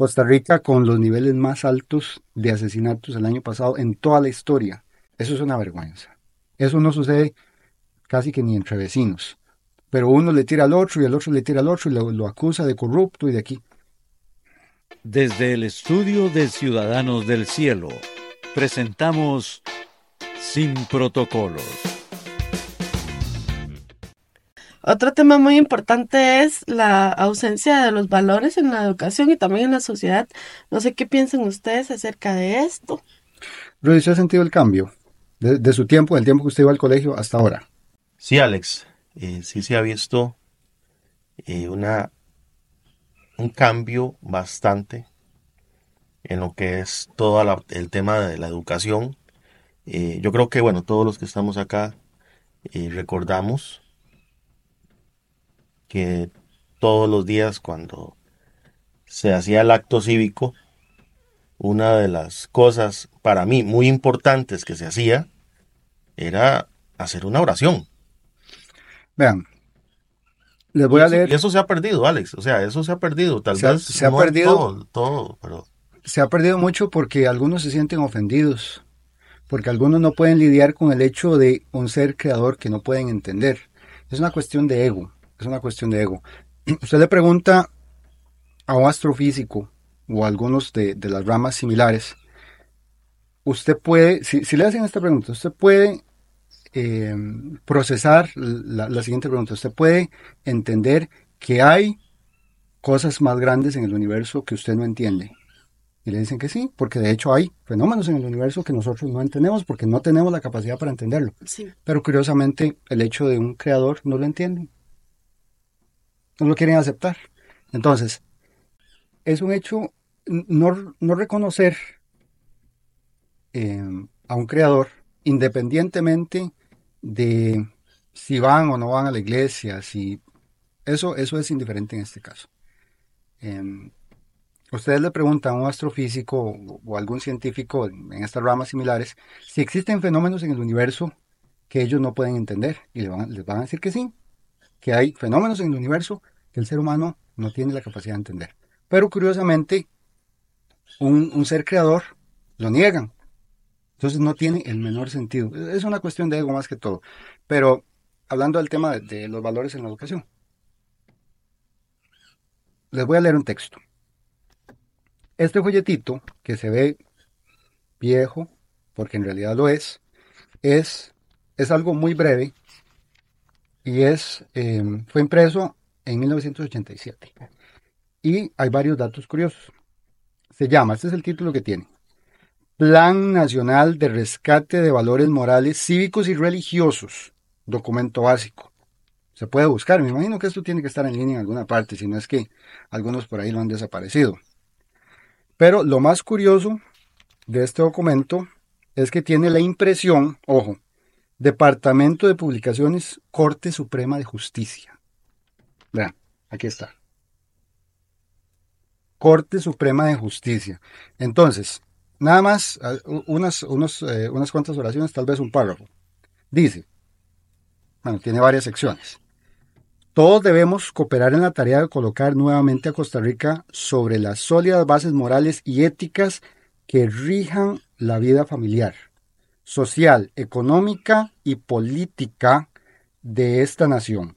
Costa Rica con los niveles más altos de asesinatos el año pasado en toda la historia. Eso es una vergüenza. Eso no sucede casi que ni entre vecinos. Pero uno le tira al otro y el otro le tira al otro y lo, lo acusa de corrupto y de aquí. Desde el estudio de Ciudadanos del Cielo, presentamos Sin Protocolos. Otro tema muy importante es la ausencia de los valores en la educación y también en la sociedad. No sé qué piensan ustedes acerca de esto. Rudy, ¿se ha sentido el cambio de, su tiempo, del tiempo que usted iba al colegio hasta ahora? Sí, Alex. Eh, sí se ha visto eh, una, un cambio bastante en lo que es todo el tema de la educación. Eh, yo creo que, bueno, todos los que estamos acá recordamos que todos los días cuando se hacía el acto cívico, una de las cosas para mí muy importantes que se hacía era hacer una oración. Vean, les voy a leer. Y eso se ha perdido, Alex. O sea, eso se ha perdido. Tal vez se ha perdido todo, pero... Se ha perdido mucho porque algunos se sienten ofendidos, porque algunos no pueden lidiar con el hecho de un ser creador que no pueden entender. Es una cuestión de ego es una cuestión de ego. Usted le pregunta a un astrofísico o a algunos de, las ramas similares, usted puede, si, le hacen esta pregunta, usted puede eh, procesar la, la, siguiente pregunta, usted puede entender que hay cosas más grandes en el universo que usted no entiende. Y le dicen que sí, porque de hecho hay fenómenos en el universo que nosotros no entendemos porque no tenemos la capacidad para entenderlo. Pero curiosamente el hecho de un creador no lo entienden no lo quieren aceptar. Entonces, es un hecho no, reconocer eh, a un creador independientemente de si van o no van a la iglesia, si eso, eso es indiferente en este caso. Em, ustedes le preguntan a un astrofísico o, algún científico en estas ramas similares si existen fenómenos en el universo que ellos no pueden entender y les van, les van a decir que sí, que hay fenómenos en el universo que el ser humano no tiene la capacidad de entender. Pero curiosamente, un, ser creador lo niegan. Entonces no tiene el menor sentido. Es una cuestión de ego más que todo. Pero hablando del tema de, los valores en la educación, les voy a leer un texto. Este folletito, que se ve viejo, porque en realidad lo es, es, es algo muy breve y es, eh, fue impreso en 1987. Y hay varios datos curiosos. Se llama, este es el título que tiene, Plan Nacional de Rescate de Valores Morales Cívicos y Religiosos, documento básico. Se puede buscar, me imagino que esto tiene que estar en línea en alguna parte, si no es que algunos por ahí lo han desaparecido. Pero lo más curioso de este documento es que tiene la impresión, ojo, Departamento de Publicaciones, Corte Suprema de Justicia. Vean, aquí está. Corte Suprema de Justicia. Entonces, nada más, unas, eh, unas cuantas oraciones, tal vez un párrafo. Dice, bueno, tiene varias secciones. Todos debemos cooperar en la tarea de colocar nuevamente a Costa Rica sobre las sólidas bases morales y éticas que rijan la vida familiar, social, económica y política de esta nación.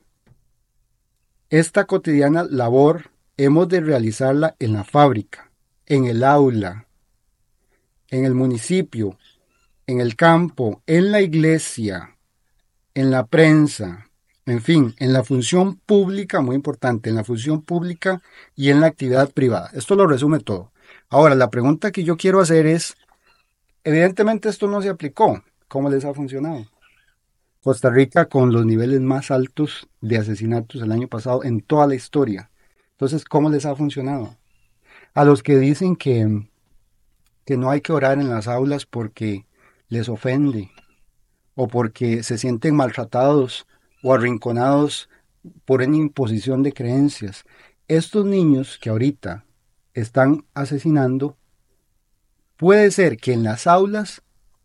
Esta cotidiana labor hemos de realizarla en la fábrica, en el aula, en el municipio, en el campo, en la iglesia, en la prensa, en fin, en la función pública, muy importante, en la función pública y en la actividad privada. Esto lo resume todo. Ahora, la pregunta que yo quiero hacer es, evidentemente esto no se aplicó. ¿Cómo les ha funcionado? Costa Rica con los niveles más altos de asesinatos el año pasado en toda la historia. Entonces, ¿cómo les ha funcionado? A los que dicen que, que no hay que orar en las aulas porque les ofende o porque se sienten maltratados o arrinconados por una imposición de creencias. Estos niños que ahorita están asesinando, puede ser que en las aulas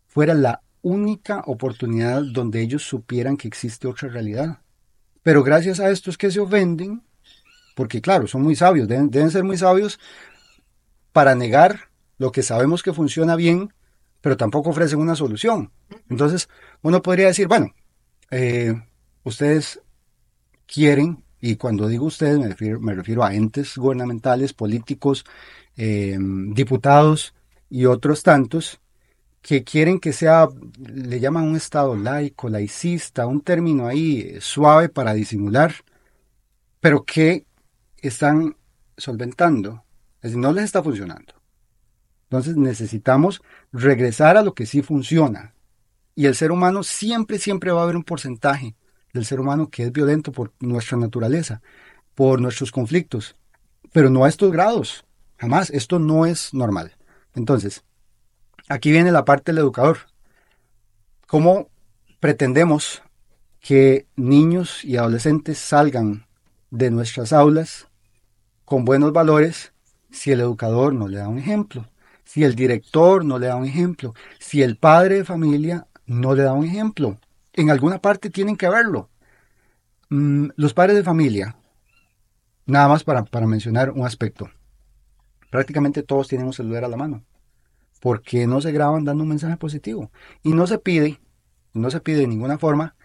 fuera la única oportunidad donde ellos supieran que existe otra realidad. Pero gracias a estos que se ofenden, porque claro, son muy sabios, deben, ser muy sabios para negar lo que sabemos que funciona bien, pero tampoco ofrecen una solución. Entonces, uno podría decir, bueno, eh, ustedes quieren, y cuando digo ustedes me refiero, a entes gubernamentales, políticos, eh, diputados y otros tantos, que quieren que sea, le llaman un Estado laico, laicista, un término ahí suave para disimular, pero que están solventando, es decir, no les está funcionando. Entonces necesitamos regresar a lo que sí funciona. Y el ser humano siempre, siempre va a haber un porcentaje del ser humano que es violento por nuestra naturaleza, por nuestros conflictos, pero no a estos grados. Jamás, esto no es normal. Entonces, aquí viene la parte del educador. ¿Cómo pretendemos que niños y adolescentes salgan de nuestras aulas con buenos valores si el educador no le da un ejemplo? si el director no le da un ejemplo, si el padre de familia no le da un ejemplo. En alguna parte tienen que verlo. Mm, los padres de familia, nada más para, para mencionar un aspecto, prácticamente todos tienen un celular a la mano, porque no se graban dando un mensaje positivo. Y no se pide, no se pide de ninguna forma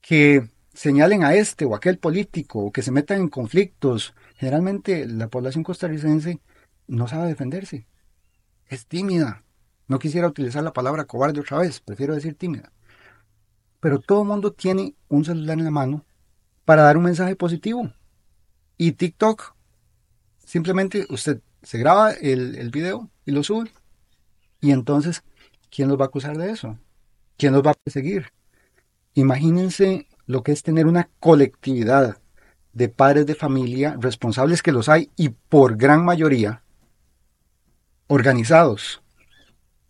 que señalen a este o aquel político o que se metan en conflictos. Generalmente la población costarricense no sabe defenderse es tímida. No quisiera utilizar la palabra cobarde otra vez, prefiero decir tímida. Pero todo el mundo tiene un celular en la mano para dar un mensaje positivo. Y TikTok, simplemente usted se graba el, el video y lo sube. Y entonces, ¿quién los va a acusar de eso? ¿Quién los va a perseguir? Imagínense lo que es tener una colectividad de padres de familia responsables que los hay y por gran mayoría organizados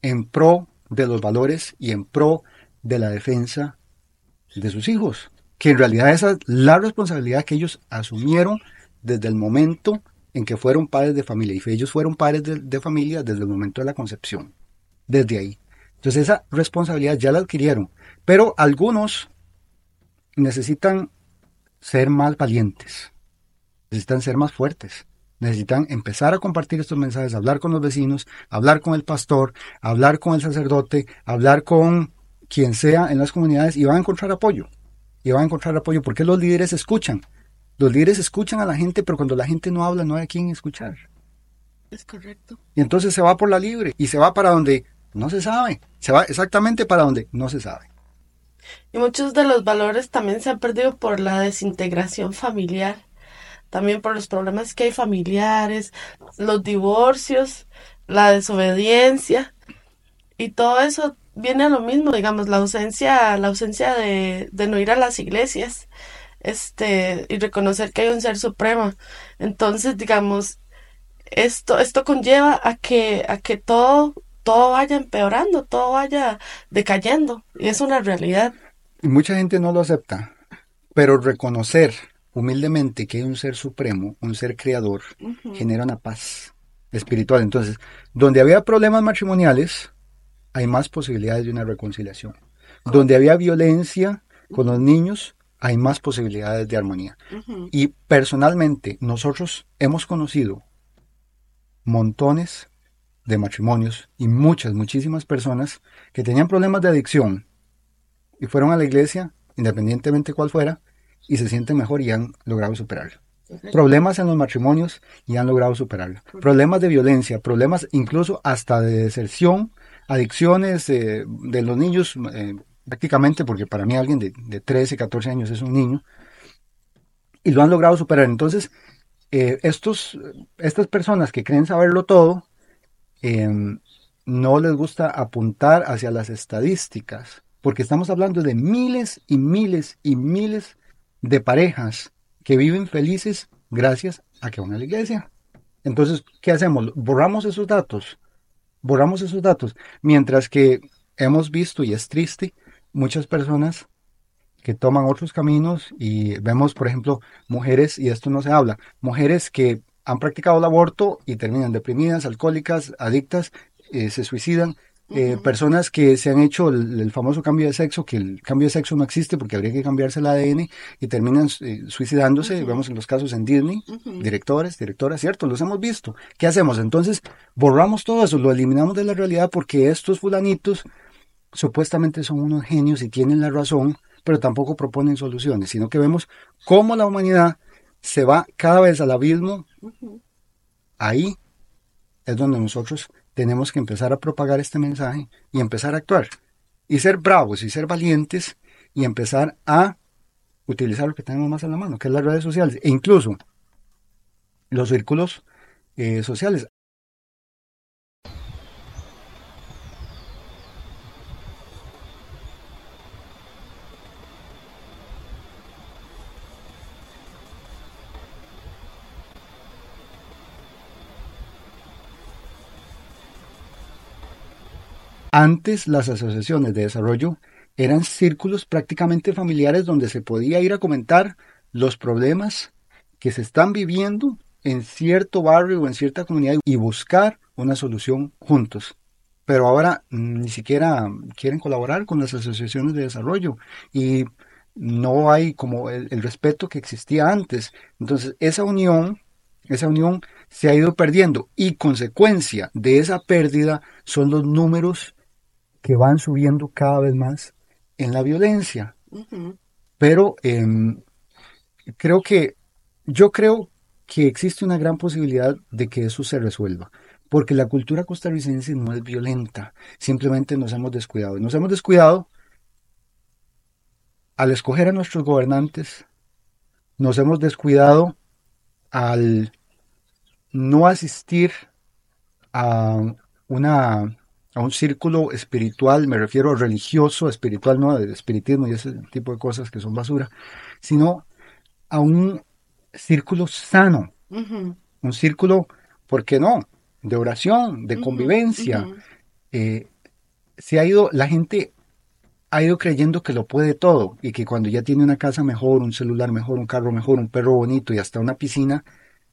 en pro de los valores y en pro de la defensa de sus hijos, que en realidad esa es la responsabilidad que ellos asumieron desde el momento en que fueron padres de familia, y ellos fueron padres de, familia desde el momento de la concepción, desde ahí. Entonces esa responsabilidad ya la adquirieron, pero algunos necesitan ser más valientes, necesitan ser más fuertes, necesitan empezar a compartir estos mensajes, hablar con los vecinos, hablar con el pastor, hablar con el sacerdote, hablar con quien sea en las comunidades y van a encontrar apoyo. Y van a encontrar apoyo porque los líderes escuchan. Los líderes escuchan a la gente, pero cuando la gente no habla no hay a quien escuchar. Es correcto. Y entonces se va por la libre y se va para donde no se sabe. Se va exactamente para donde no se sabe. Y muchos de los valores también se han perdido por la desintegración familiar también por los problemas que hay familiares, los divorcios, la desobediencia y todo eso viene a lo mismo, digamos, la ausencia, la ausencia de, de no ir a las iglesias, este, y reconocer que hay un ser supremo. Entonces, digamos, esto, esto conlleva a que, a que todo, todo vaya empeorando, todo vaya decayendo, y es una realidad. Y mucha gente no lo acepta, pero reconocer humildemente que hay un ser supremo, un ser creador, genera una paz espiritual. Entonces, donde había problemas matrimoniales, hay más posibilidades de una reconciliación. Donde había violencia con los niños, hay más posibilidades de armonía. Y personalmente, nosotros hemos conocido montones de matrimonios y muchas, muchísimas personas que tenían problemas de adicción y fueron a la iglesia, independientemente cuál fuera, y se sienten mejor y han logrado superarlo. Problemas en los matrimonios y han logrado superarlo. Problemas de violencia, problemas incluso hasta de deserción, adicciones eh, de los niños, eh, prácticamente, porque para mí alguien de, de, 13, 14 años es un niño, y lo han logrado superar. Entonces, eh, estos, estas personas que creen saberlo todo, em, no les gusta apuntar hacia las estadísticas, porque estamos hablando de miles y miles y miles de parejas que viven felices gracias a que van a la iglesia. Entonces, ¿qué hacemos? Borramos esos datos. Borramos esos datos. Mientras que hemos visto, y es triste, muchas personas que toman otros caminos y vemos, por ejemplo, mujeres, y esto no se habla, mujeres que han practicado el aborto y terminan deprimidas, alcohólicas, adictas, eh, se suicidan. Eh, personas que se han hecho el, famoso cambio de sexo, que el cambio de sexo no existe porque habría que cambiarse el ADN y terminan eh, suicidándose, vemos en los casos en Disney, directores, directoras, cierto, los hemos visto. ¿Qué hacemos? Entonces, borramos todo eso, lo eliminamos de la realidad porque estos fulanitos supuestamente son unos genios y tienen la razón, pero tampoco proponen soluciones, sino que vemos cómo la humanidad se va cada vez al abismo. Ahí es donde nosotros tenemos que empezar a propagar este mensaje y empezar a actuar. Y ser bravos y ser valientes y empezar a utilizar lo que tenemos más a la mano, que es las redes sociales, e incluso los círculos eh, sociales. Antes las asociaciones de desarrollo eran círculos prácticamente familiares donde se podía ir a comentar los problemas que se están viviendo en cierto barrio o en cierta comunidad y buscar una solución juntos. Pero ahora ni siquiera quieren colaborar con las asociaciones de desarrollo y no hay como el, el respeto que existía antes. Entonces esa unión, esa unión se ha ido perdiendo y consecuencia de esa pérdida son los números que van subiendo cada vez más en la violencia. Pero em, creo que, yo creo que existe una gran posibilidad de que eso se resuelva, porque la cultura costarricense no es violenta, simplemente nos hemos descuidado. Nos hemos descuidado al escoger a nuestros gobernantes, nos hemos descuidado al no asistir a una a un círculo espiritual, me refiero religioso, espiritual, no de espiritismo y ese tipo de cosas que son basura, sino a un círculo sano, un círculo, ¿por qué no? De oración, de convivencia. Eh, se ha ido, la gente ha ido creyendo que lo puede todo y que cuando ya tiene una casa mejor, un celular mejor, un carro mejor, un perro bonito y hasta una piscina,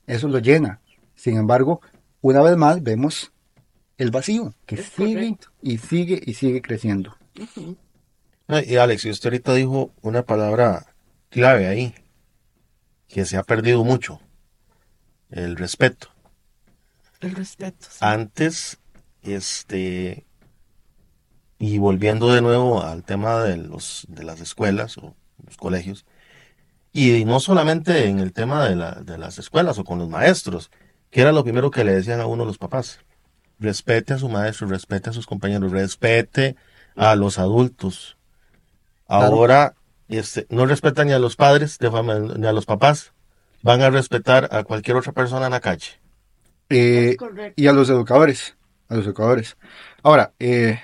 eso lo llena. Sin embargo, una vez más vemos el vacío, que sigue y sigue y sigue creciendo. Y Alex, usted ahorita dijo una palabra clave ahí, que se ha perdido mucho, el respeto. El respeto. Antes, este, y volviendo de nuevo al tema de, los, de las escuelas o los colegios, y no solamente en el tema de, la, de las escuelas o con los maestros, que era lo primero que le decían a uno los papás respete a su maestro, respete a sus compañeros, respete a los adultos. Ahora este, no respetan ni a los padres de ni a los papás, van a respetar a cualquier otra persona en la calle. Eh, y a los educadores, a los educadores. Ahora, eh,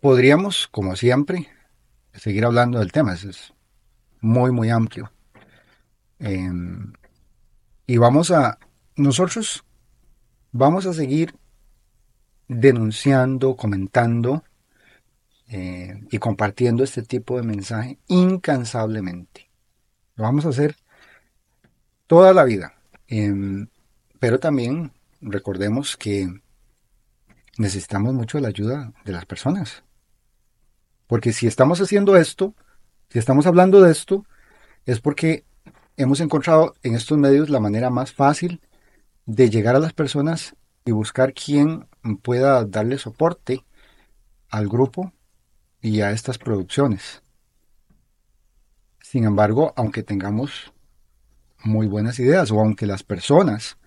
podríamos, como siempre, seguir hablando del tema, es muy, muy amplio. Em, y vamos a, nosotros Vamos a seguir denunciando, comentando eh, y compartiendo este tipo de mensaje incansablemente. Lo vamos a hacer toda la vida. Em, pero también recordemos que necesitamos mucho la ayuda de las personas. Porque si estamos haciendo esto, si estamos hablando de esto, es porque hemos encontrado en estos medios la manera más fácil de llegar a las personas y buscar quién pueda darle soporte al grupo y a estas producciones. Sin embargo, aunque tengamos muy buenas ideas o aunque las personas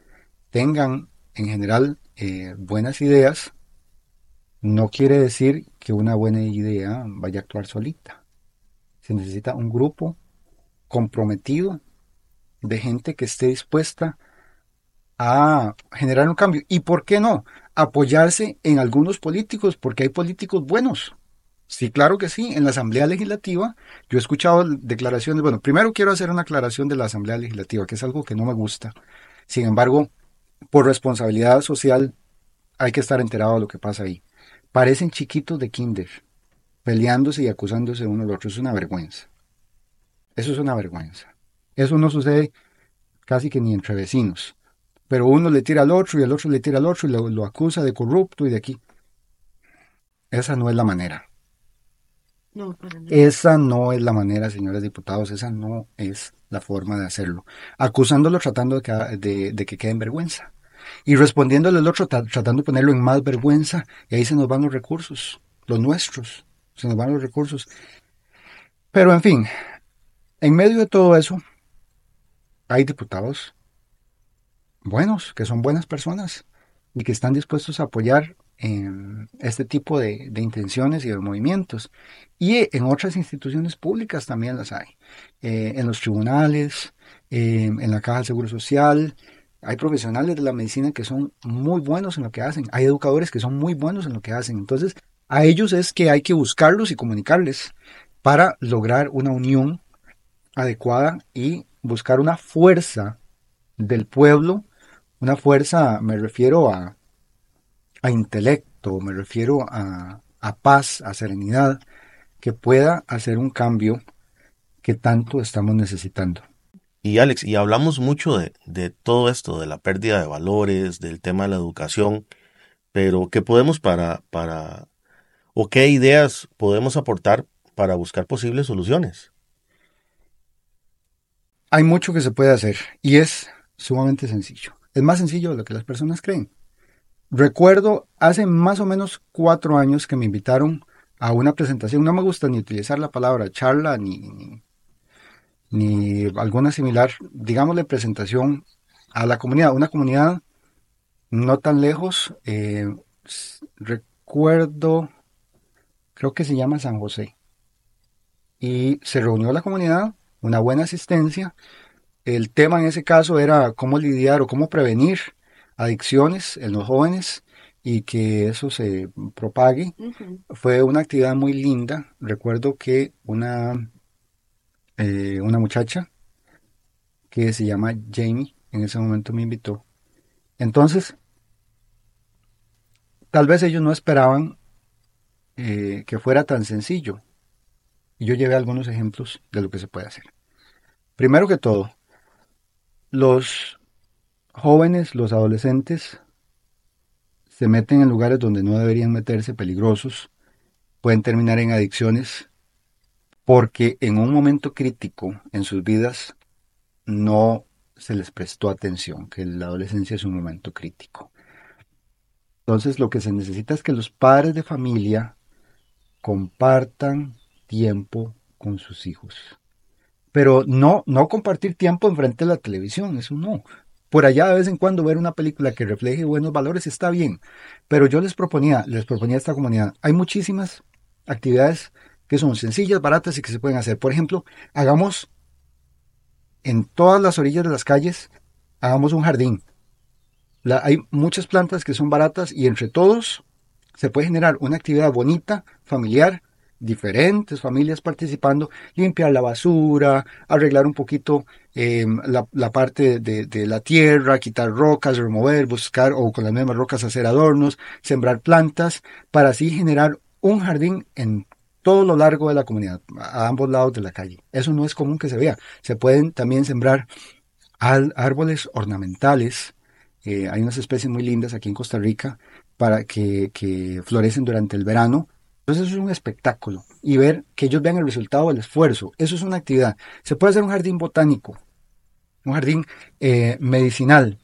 tengan en general eh, buenas ideas, no quiere decir que una buena idea vaya a actuar solita. Se necesita un grupo comprometido de gente que esté dispuesta a generar un cambio. ¿Y por qué no? Apoyarse en algunos políticos, porque hay políticos buenos. Sí, claro que sí. En la Asamblea Legislativa yo he escuchado declaraciones, bueno, primero quiero hacer una aclaración de la Asamblea Legislativa, que es algo que no me gusta. Sin embargo, por responsabilidad social hay que estar enterado de lo que pasa ahí. Parecen chiquitos de kinder, peleándose y acusándose uno al otro. Es una vergüenza. Eso es una vergüenza. Eso no sucede casi que ni entre vecinos. Pero uno le tira al otro y el otro le tira al otro y lo, lo acusa de corrupto y de aquí. Esa no es la manera. No. Esa no es la manera, señores diputados, esa no es la forma de hacerlo. Acusándolo tratando de que, de, de que quede en vergüenza. Y respondiéndole al otro tra- tratando de ponerlo en más vergüenza. Y ahí se nos van los recursos, los nuestros, se nos van los recursos. Pero en fin, en medio de todo eso, hay diputados buenos, que son buenas personas y que están dispuestos a apoyar em, este tipo de, intenciones y de movimientos. Y en otras instituciones públicas también las hay. Eh, en los tribunales, eh, en la Caja del Seguro Social. Hay profesionales de la medicina que son muy buenos en lo que hacen. Hay educadores que son muy buenos en lo que hacen. Entonces, a ellos es que hay que buscarlos y comunicarles para lograr una unión adecuada y buscar una fuerza del pueblo. Una fuerza, me refiero a, a intelecto, me refiero a, a paz, a serenidad, que pueda hacer un cambio que tanto estamos necesitando. Y Alex, y hablamos mucho de, de todo esto, de la pérdida de valores, del tema de la educación, pero ¿qué podemos para, para, o qué ideas podemos aportar para buscar posibles soluciones? Hay mucho que se puede hacer y es sumamente sencillo. Es más sencillo de lo que las personas creen. Recuerdo hace más o menos cuatro años que me invitaron a una presentación. No me gusta ni utilizar la palabra charla ni, ni, alguna similar, digámosle presentación a la comunidad. Una comunidad no tan lejos. eh, recuerdo, creo que se llama San José. Y se reunió la comunidad, una buena asistencia. El tema en ese caso era cómo lidiar o cómo prevenir adicciones en los jóvenes y que eso se propague. Fue una actividad muy linda. Recuerdo que una, eh, una muchacha que se llama Jamie en ese momento me invitó. Entonces, tal vez ellos no esperaban eh, que fuera tan sencillo. Y yo llevé algunos ejemplos de lo que se puede hacer. Primero que todo, los jóvenes, los adolescentes, se meten en lugares donde no deberían meterse, peligrosos, pueden terminar en adicciones, porque en un momento crítico en sus vidas no se les prestó atención, que la adolescencia es un momento crítico. Entonces lo que se necesita es que los padres de familia compartan tiempo con sus hijos. Pero no, no compartir tiempo enfrente de la televisión, eso no. Por allá de vez en cuando ver una película que refleje buenos valores está bien. Pero yo les proponía, les proponía a esta comunidad, hay muchísimas actividades que son sencillas, baratas y que se pueden hacer. Por ejemplo, hagamos en todas las orillas de las calles, hagamos un jardín. Hay muchas plantas que son baratas y entre todos se puede generar una actividad bonita, familiar, diferentes familias participando, limpiar la basura, arreglar un poquito eh, la, la parte de, de la tierra, quitar rocas, remover, buscar o con las mismas rocas hacer adornos, sembrar plantas, para así generar un jardín en todo lo largo de la comunidad, a ambos lados de la calle. Eso no es común que se vea. Se pueden también sembrar árboles ornamentales. Eh, hay unas especies muy lindas aquí en Costa Rica para que, que florecen durante el verano. Entonces eso es un espectáculo y ver que ellos vean el resultado del esfuerzo. Eso es una actividad. Se puede hacer un jardín botánico, un jardín eh, medicinal,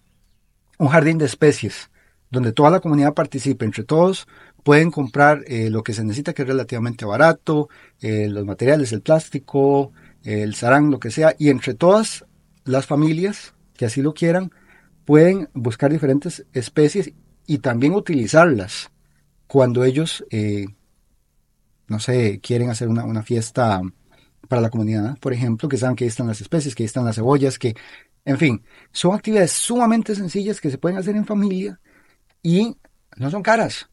un jardín de especies, donde toda la comunidad participe. Entre todos pueden comprar eh, lo que se necesita, que es relativamente barato, eh, los materiales, el plástico, el sarán, lo que sea, y entre todas las familias que así lo quieran, pueden buscar diferentes especies y también utilizarlas cuando ellos, eh, no sé, quieren hacer una, una fiesta para la comunidad, por ejemplo, que saben que ahí están las especies, que ahí están las cebollas, que, en fin, son actividades sumamente sencillas que se pueden hacer en familia y no son caras.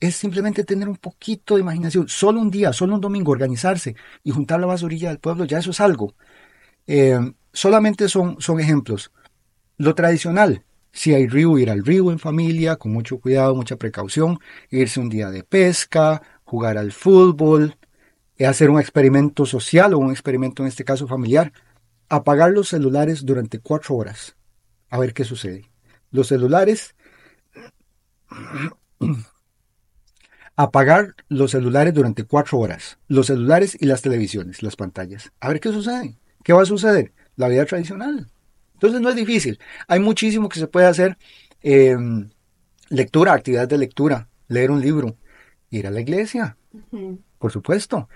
Es simplemente tener un poquito de imaginación, solo un día, solo un domingo, organizarse y juntar la basurilla del pueblo, ya eso es algo. Eh, solamente son, son ejemplos. Lo tradicional, si hay río, ir al río en familia, con mucho cuidado, mucha precaución, irse un día de pesca, jugar al fútbol, hacer un experimento social o un experimento en este caso familiar, apagar los celulares durante cuatro horas, a ver qué sucede. los celulares, apagar los celulares durante cuatro horas, los celulares y las televisiones, las pantallas. A ver qué sucede. ¿Qué va a suceder? La vida tradicional. Entonces no es difícil. Hay muchísimo que se puede hacer. Em, lectura, actividades de lectura, leer un libro, ir a la iglesia, por supuesto.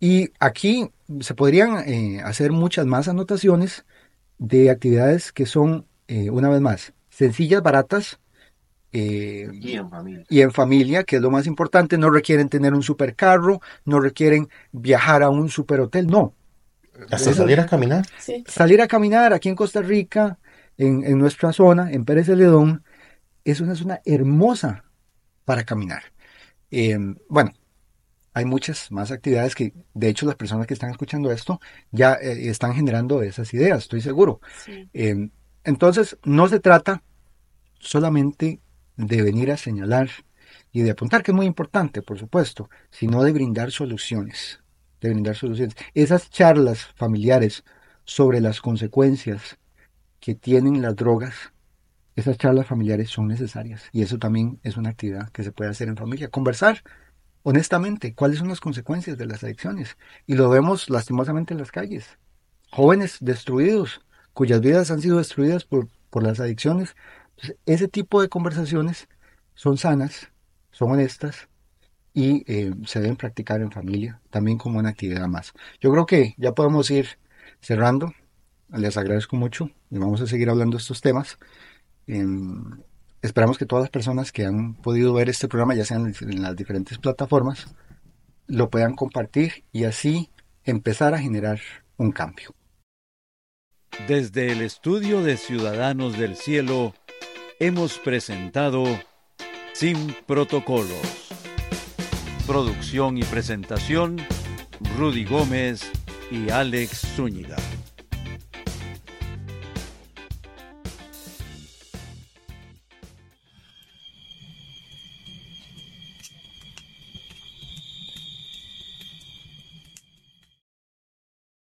Y aquí se podrían eh, hacer muchas más anotaciones de actividades que son, eh, una vez más, sencillas, baratas. Eh, y en familia. Y en familia, que es lo más importante, no requieren tener un supercarro, no requieren viajar a un superhotel, no. Hasta salir a caminar. Salir a caminar aquí en Costa Rica, en, en nuestra zona, en Pérez Celedón, es una zona hermosa para caminar. Bueno, hay muchas más actividades que, de hecho, las personas que están escuchando esto ya eh, están generando esas ideas, estoy seguro. Em, entonces, no se trata solamente de venir a señalar y de apuntar, que es muy importante, por supuesto, sino de brindar soluciones, de brindar soluciones. Esas charlas familiares sobre las consecuencias que tienen las drogas, esas charlas familiares son necesarias y eso también es una actividad que se puede hacer en familia. Conversar honestamente, cuáles son las consecuencias de las adicciones. Y lo vemos lastimosamente en las calles. Jóvenes destruidos, cuyas vidas han sido destruidas por, por las adicciones. ese tipo de conversaciones son sanas, son honestas y eh, se deben practicar en familia, también como una actividad más. Yo creo que ya podemos ir cerrando. Les agradezco mucho y vamos a seguir hablando de estos temas. Esperamos que todas las personas que han podido ver este programa, ya sean en las diferentes plataformas, lo puedan compartir y así empezar a generar un cambio. Desde el estudio de Ciudadanos del Cielo, hemos presentado Sin Protocolos. Producción y presentación, Rudy Gómez y Alex Zúñiga.